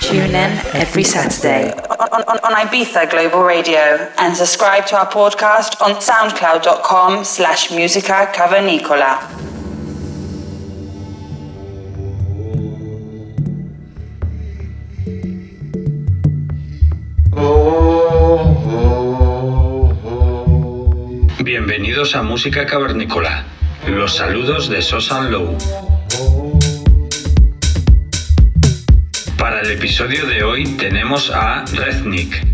Tune in every Saturday on, on, on Ibiza Global Radio and subscribe to our podcast on soundcloud.com slash musica cavernicola. Música Cavernícola. Los saludos de Sosan Low. Para el episodio de hoy tenemos a Reznik.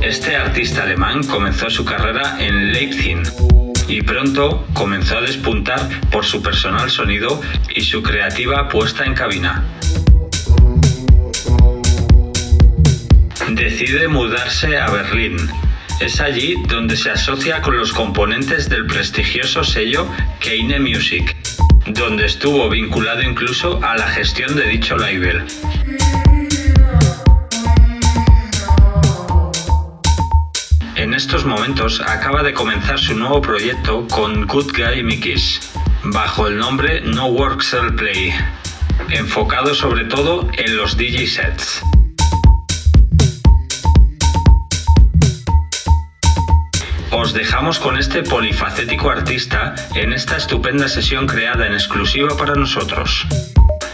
Este artista alemán comenzó su carrera en Leipzig y pronto comenzó a despuntar por su personal sonido y su creativa puesta en cabina. Decide mudarse a Berlín. Es allí donde se asocia con los componentes del prestigioso sello Keine Music, donde estuvo vinculado incluso a la gestión de dicho label. En estos momentos acaba de comenzar su nuevo proyecto con Good Guy Mikis, bajo el nombre No Work Sell Play, enfocado sobre todo en los DJ sets. Os dejamos con este polifacético artista en esta estupenda sesión creada en exclusiva para nosotros.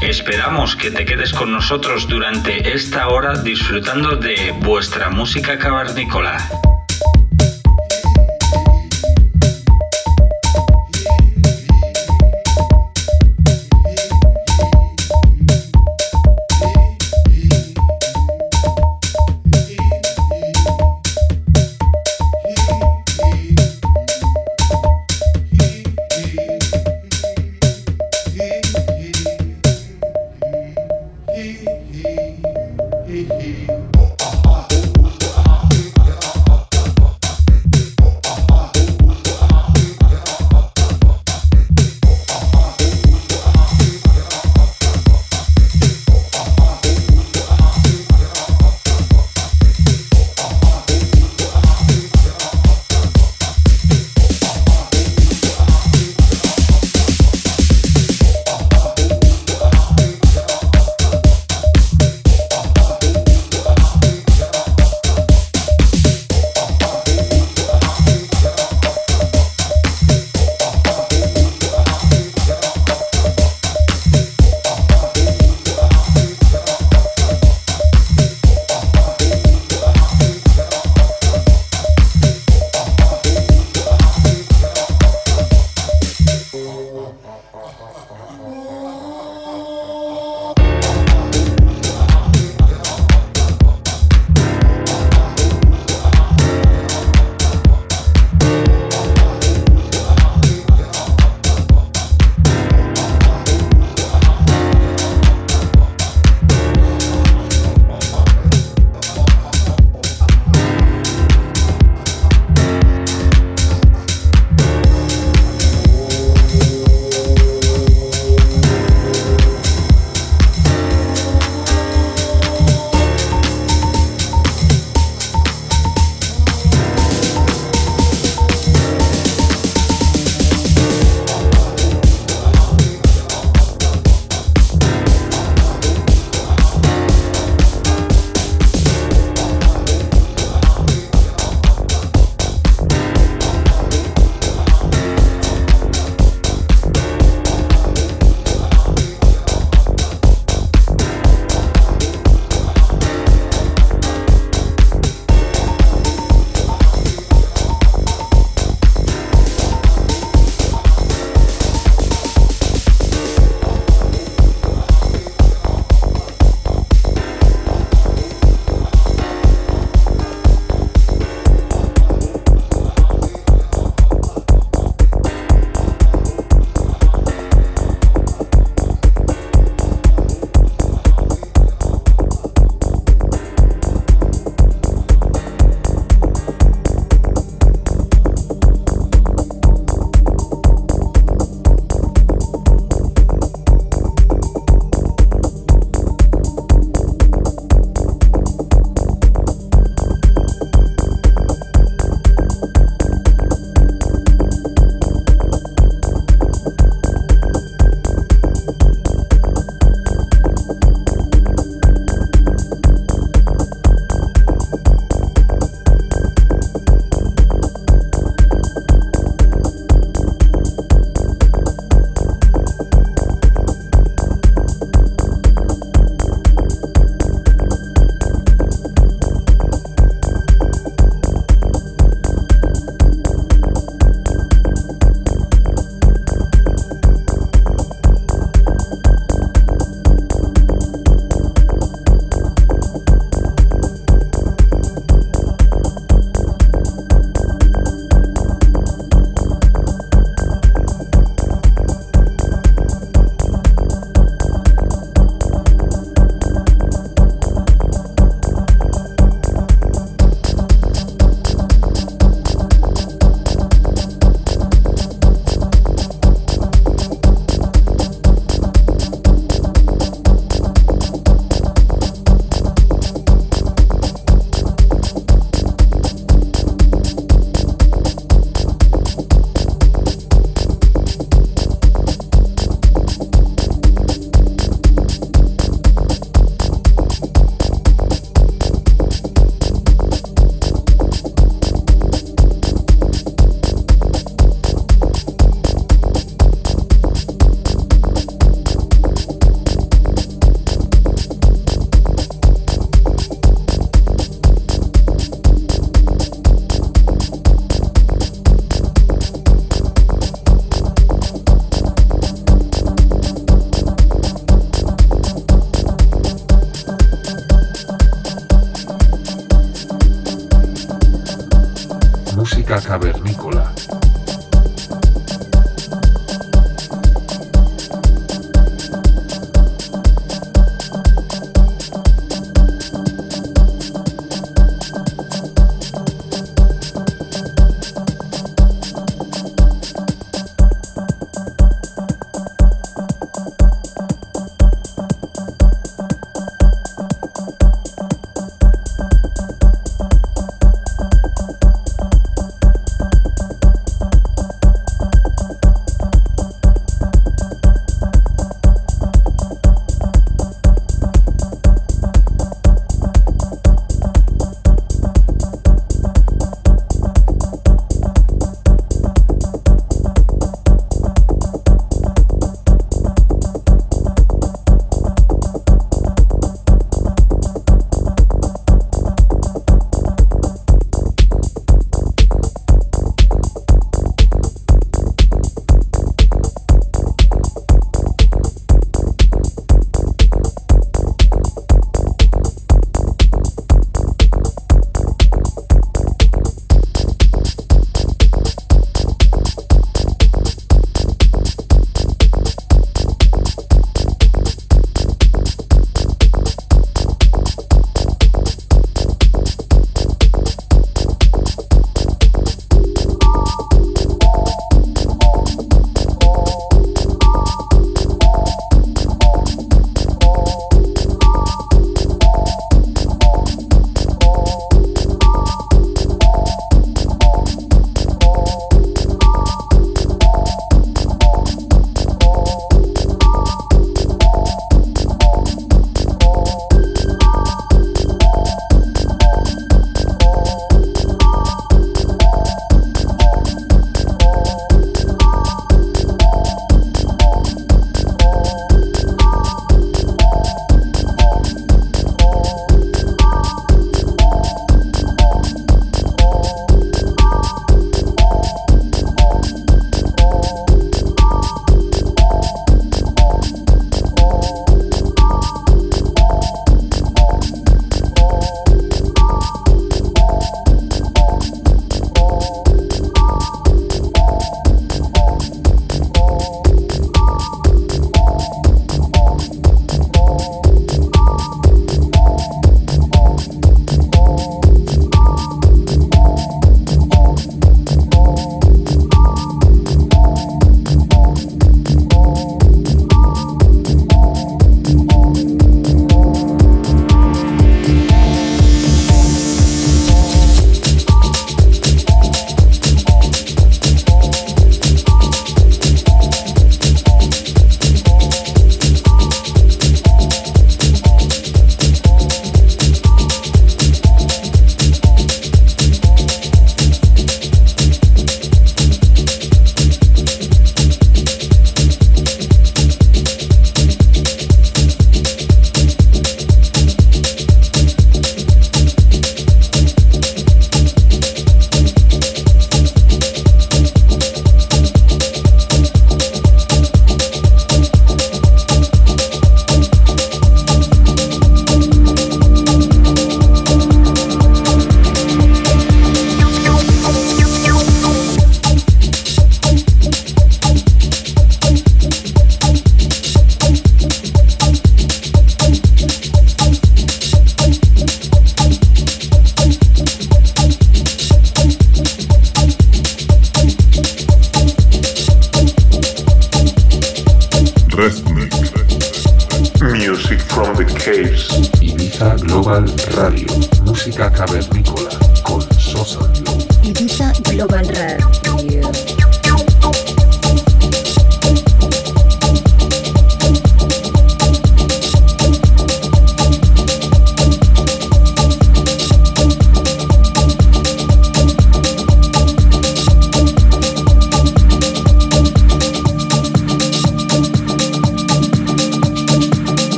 Esperamos que te quedes con nosotros durante esta hora disfrutando de vuestra música cavernícola.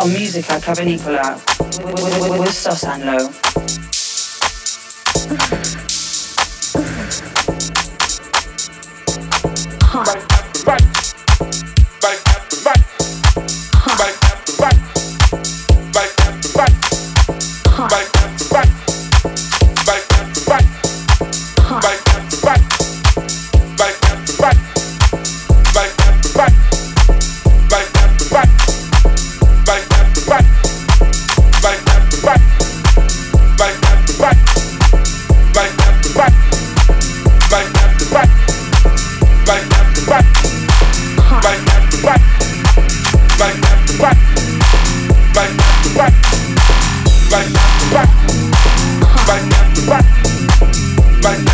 on music like Cavernicola. With, with, with, with low Right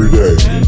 every day.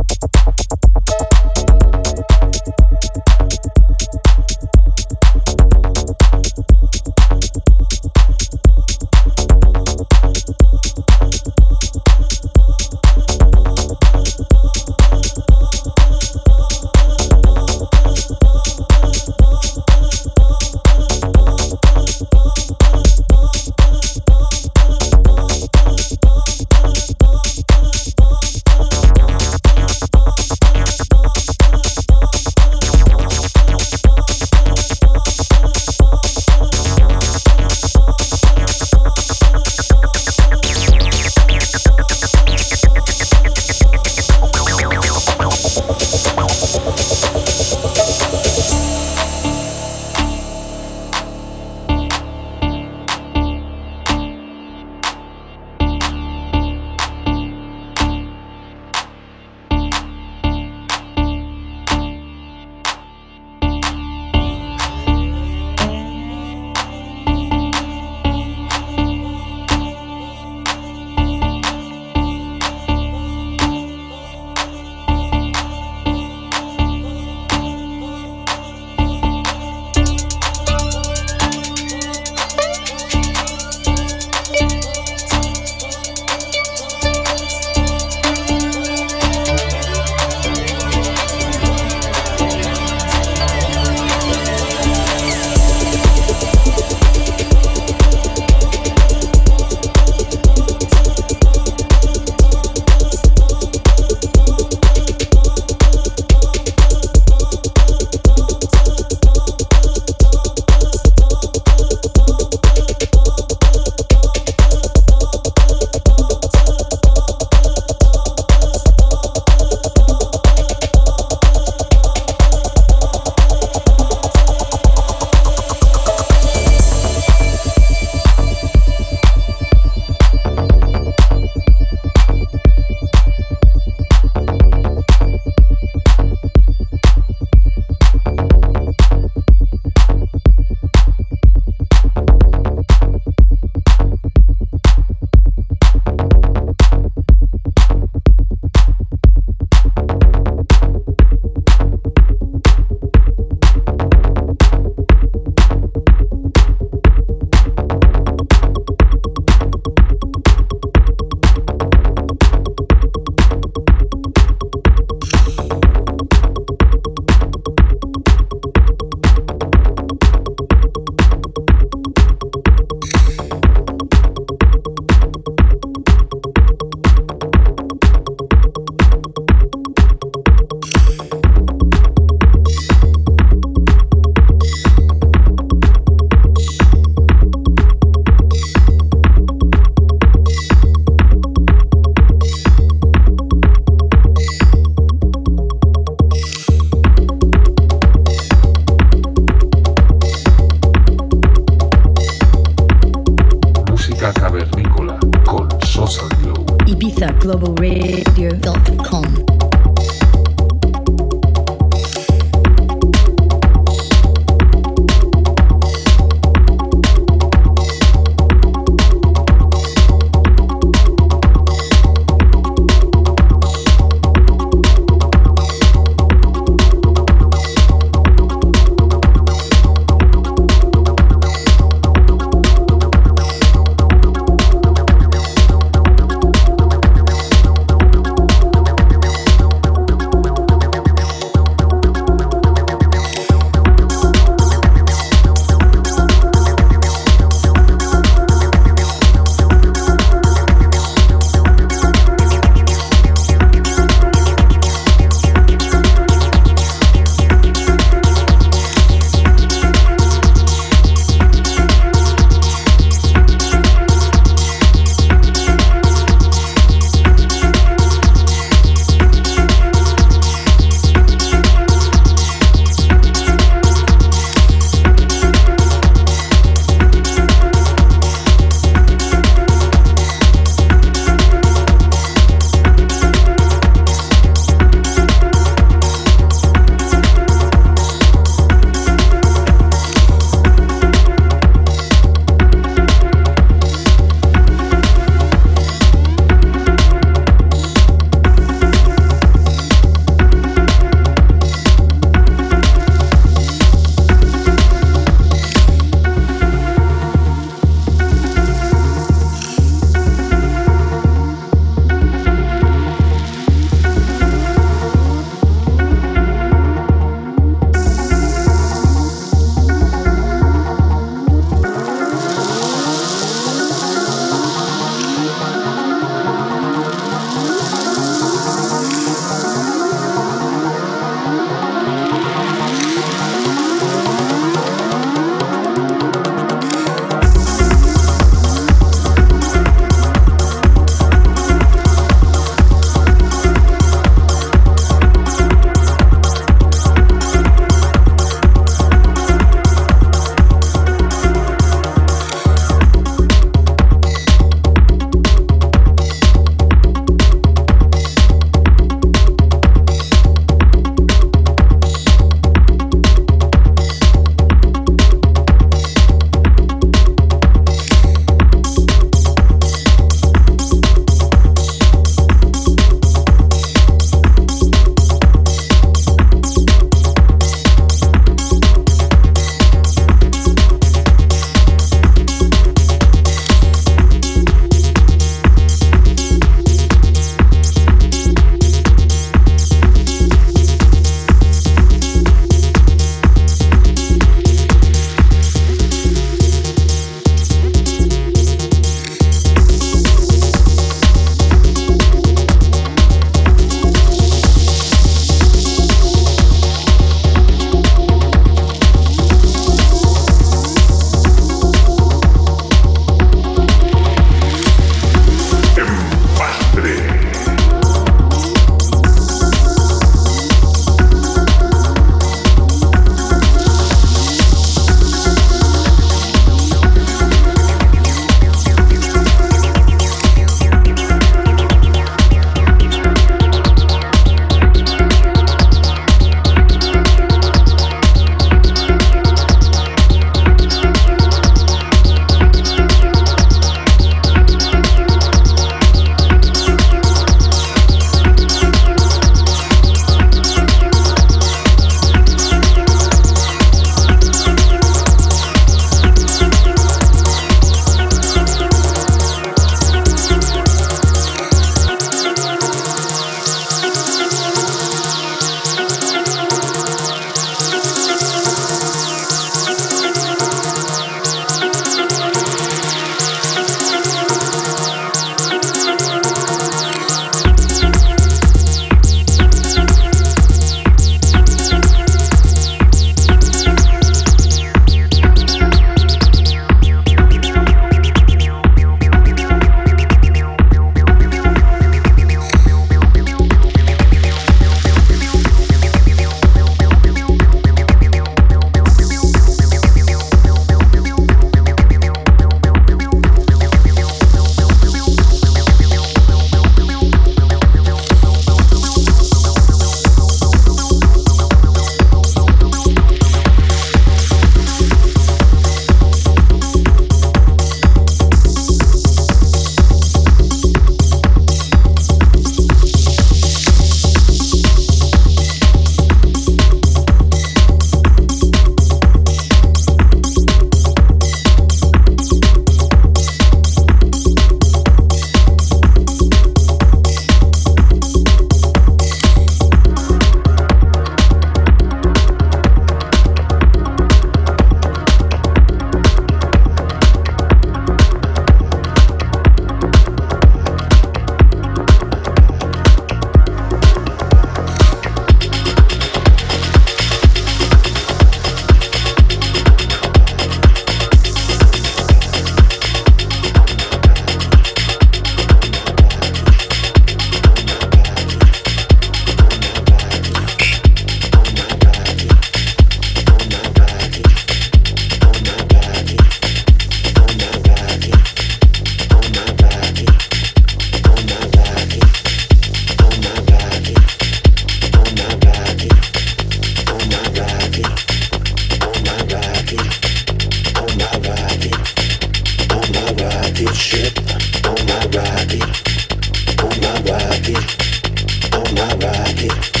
on my rocket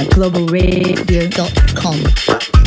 Globalradio.com.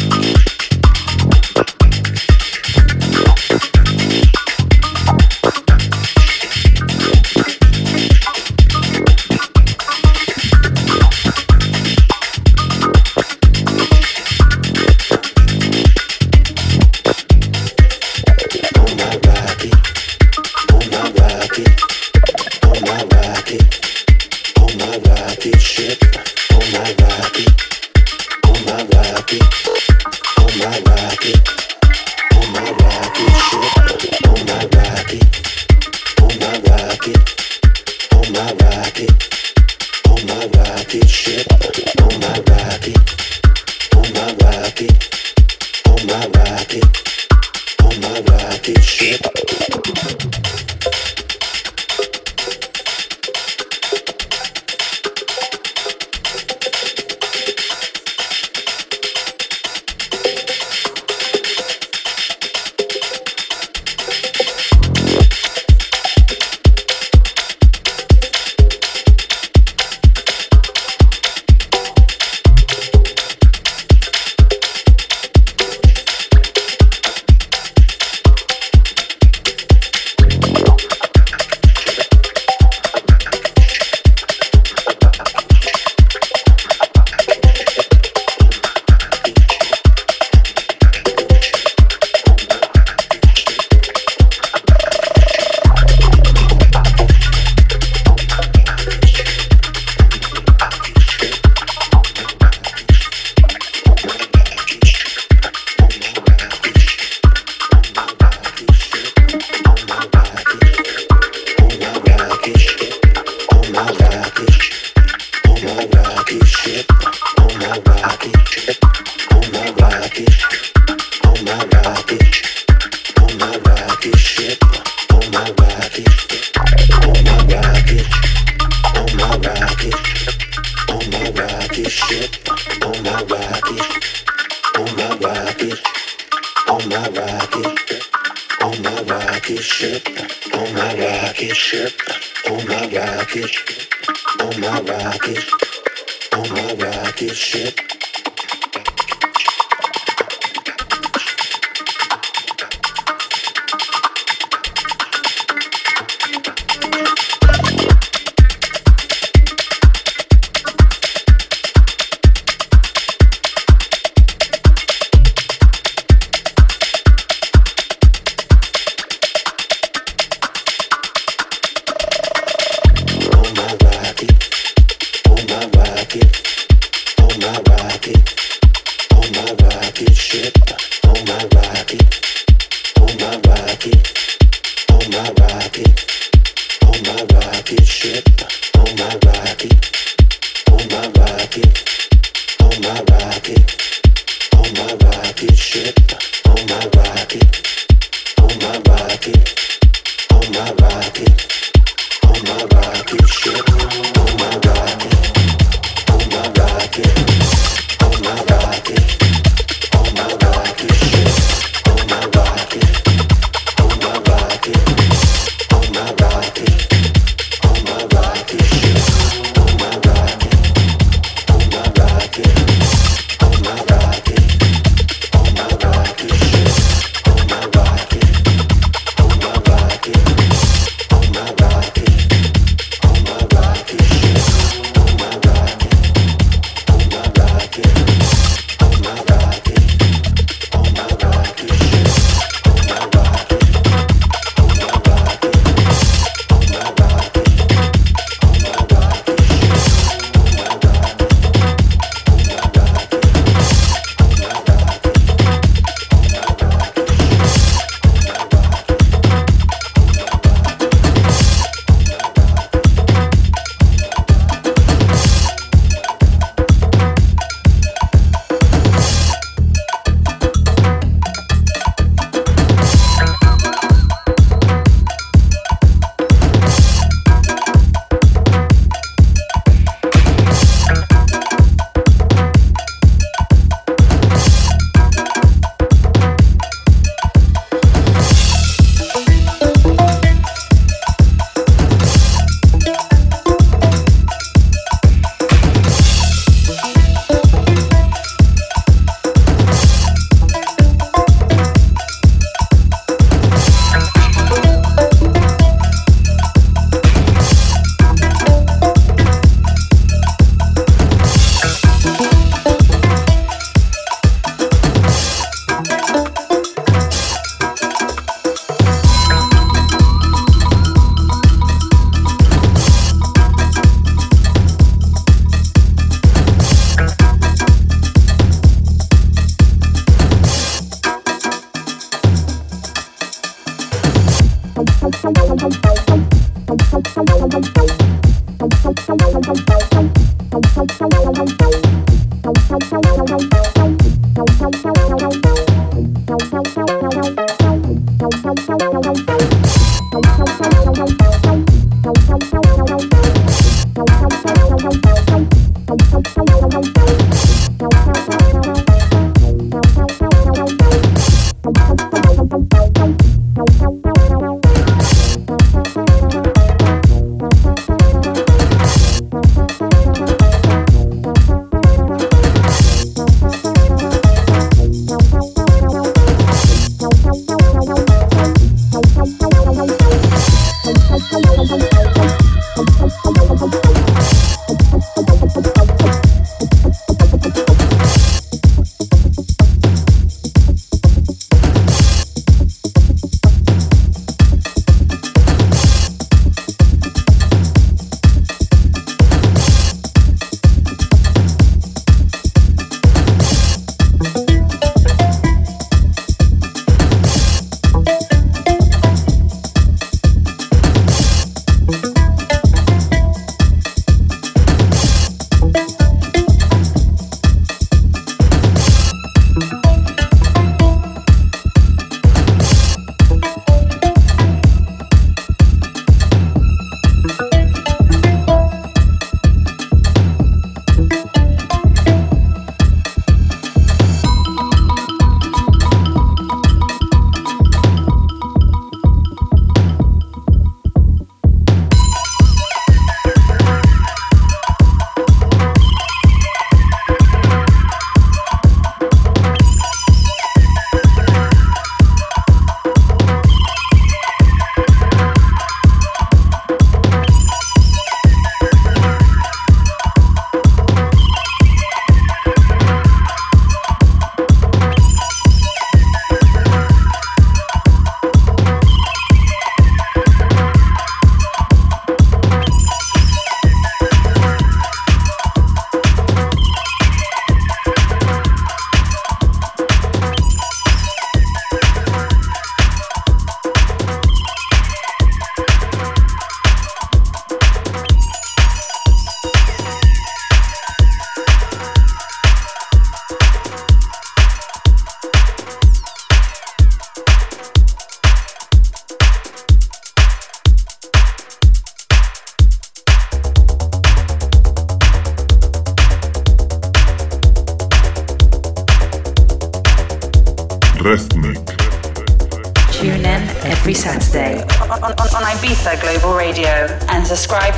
get shit.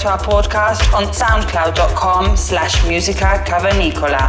Our podcast on soundcloud.com slash musica cavernicola.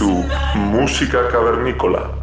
su música cavernícola.